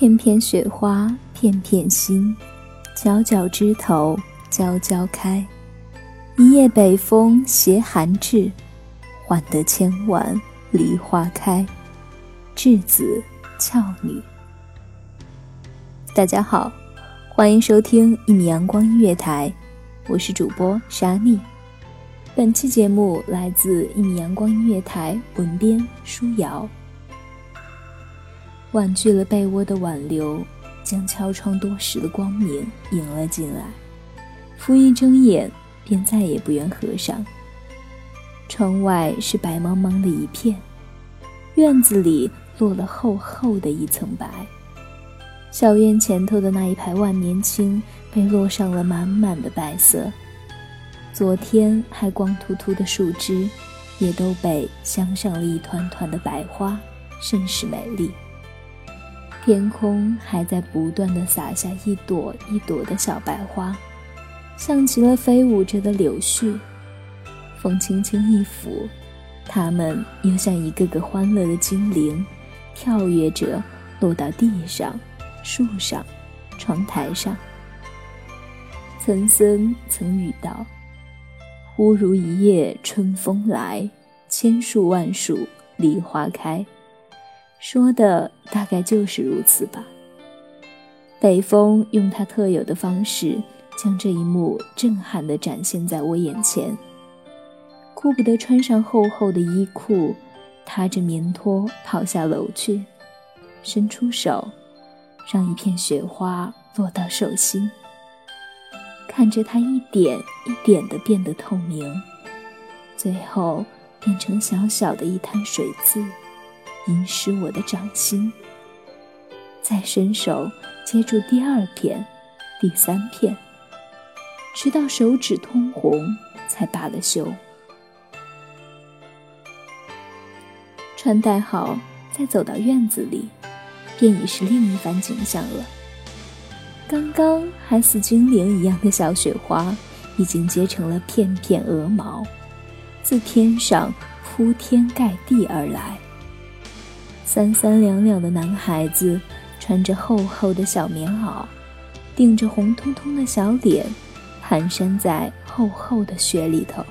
片片雪花片片心，皎皎枝头皎皎开。一夜北风携寒至，换得千万梨花开。稚子俏女。大家好，欢迎收听一米阳光音乐台，我是主播沙莉。本期节目来自一米阳光音乐台文编舒瑶。婉拒了被窝的挽留，将敲窗多时的光明迎了进来。夫一睁眼，便再也不愿合上。窗外是白茫茫的一片，院子里落了厚厚的一层白。小院前头的那一排万年青被落上了满满的白色，昨天还光秃秃的树枝，也都被镶上了一团团的白花，甚是美丽。天空还在不断的洒下一朵一朵的小白花，像极了飞舞着的柳絮。风轻轻一拂，它们又像一个个欢乐的精灵，跳跃着落到地上、树上、窗台上。岑参曾语道：“忽如一夜春风来，千树万树梨花开。”说的大概就是如此吧。北风用他特有的方式，将这一幕震撼地展现在我眼前。顾不得穿上厚厚的衣裤，踏着棉拖跑下楼去，伸出手，让一片雪花落到手心，看着它一点一点地变得透明，最后变成小小的一滩水渍。淋湿我的掌心，再伸手接住第二片、第三片，直到手指通红，才罢了休。穿戴好，再走到院子里，便已是另一番景象了。刚刚还似精灵一样的小雪花，已经结成了片片鹅毛，自天上铺天盖地而来。三三两两的男孩子，穿着厚厚的小棉袄，顶着红彤彤的小脸，蹒跚在厚厚的雪里头。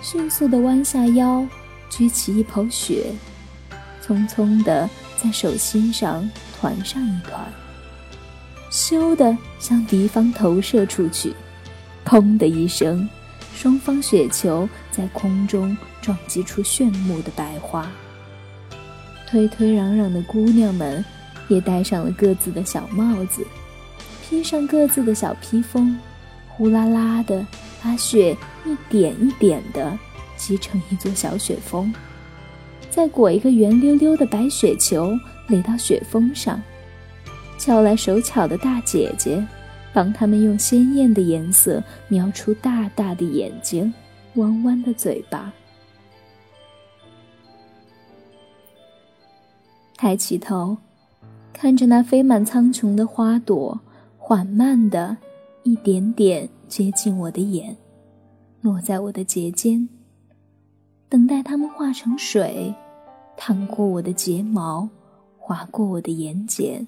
迅速地弯下腰，举起一捧雪，匆匆地在手心上团上一团，咻的向敌方投射出去。砰的一声，双方雪球在空中撞击出炫目的白花。推推攘攘的姑娘们，也戴上了各自的小帽子，披上各自的小披风，呼啦啦的把雪一点一点的积成一座小雪峰，再裹一个圆溜溜的白雪球垒到雪峰上，叫来手巧的大姐姐，帮他们用鲜艳的颜色描出大大的眼睛，弯弯的嘴巴。抬起头，看着那飞满苍穹的花朵，缓慢的，一点点接近我的眼，落在我的睫间，等待它们化成水，淌过我的睫毛，划过我的眼睑，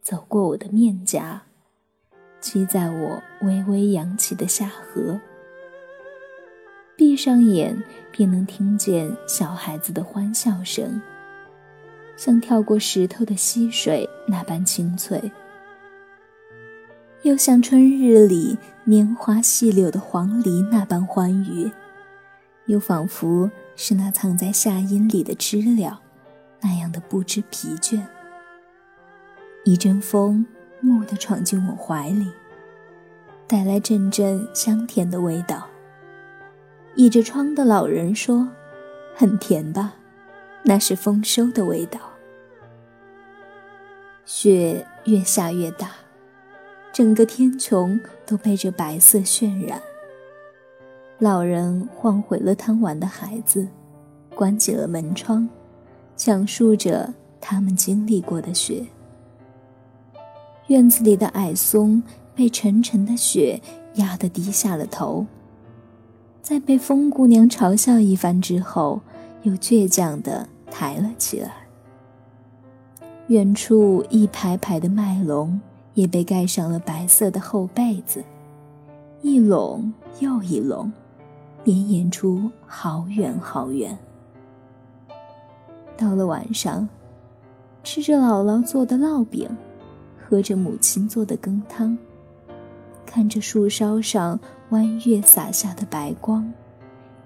走过我的面颊，积在我微微扬起的下颌。闭上眼，便能听见小孩子的欢笑声，像跳过石头的溪水那般清脆，又像春日里年华细柳的黄鹂那般欢愉，又仿佛是那藏在夏阴里的知了，那样的不知疲倦。一阵风蓦地闯进我怀里，带来阵阵香甜的味道。倚着窗的老人说：“很甜吧？那是丰收的味道。”雪越下越大，整个天穹都被这白色渲染。老人唤回了贪玩的孩子，关紧了门窗，讲述着他们经历过的雪。院子里的矮松被沉沉的雪压得低下了头。在被风姑娘嘲笑一番之后，又倔强地抬了起来。远处一排排的麦垄也被盖上了白色的厚被子，一垄又一垄，绵延出好远好远。到了晚上，吃着姥姥做的烙饼，喝着母亲做的羹汤。看着树梢上弯月洒下的白光，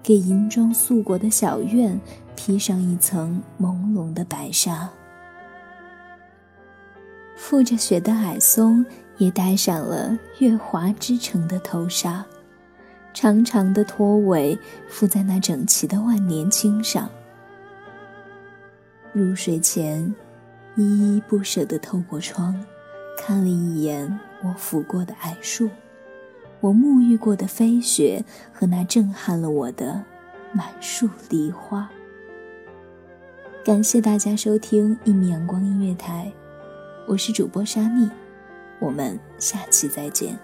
给银装素裹的小院披上一层朦胧的白纱。覆着雪的矮松也戴上了月华织成的头纱，长长的拖尾附在那整齐的万年青上。入睡前，依依不舍地透过窗。看了一眼我抚过的矮树，我沐浴过的飞雪和那震撼了我的满树梨花。感谢大家收听一米阳光音乐台，我是主播沙蜜，我们下期再见。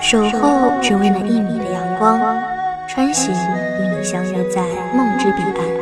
守候只为那一米的阳光，穿行与你相约在梦之彼岸。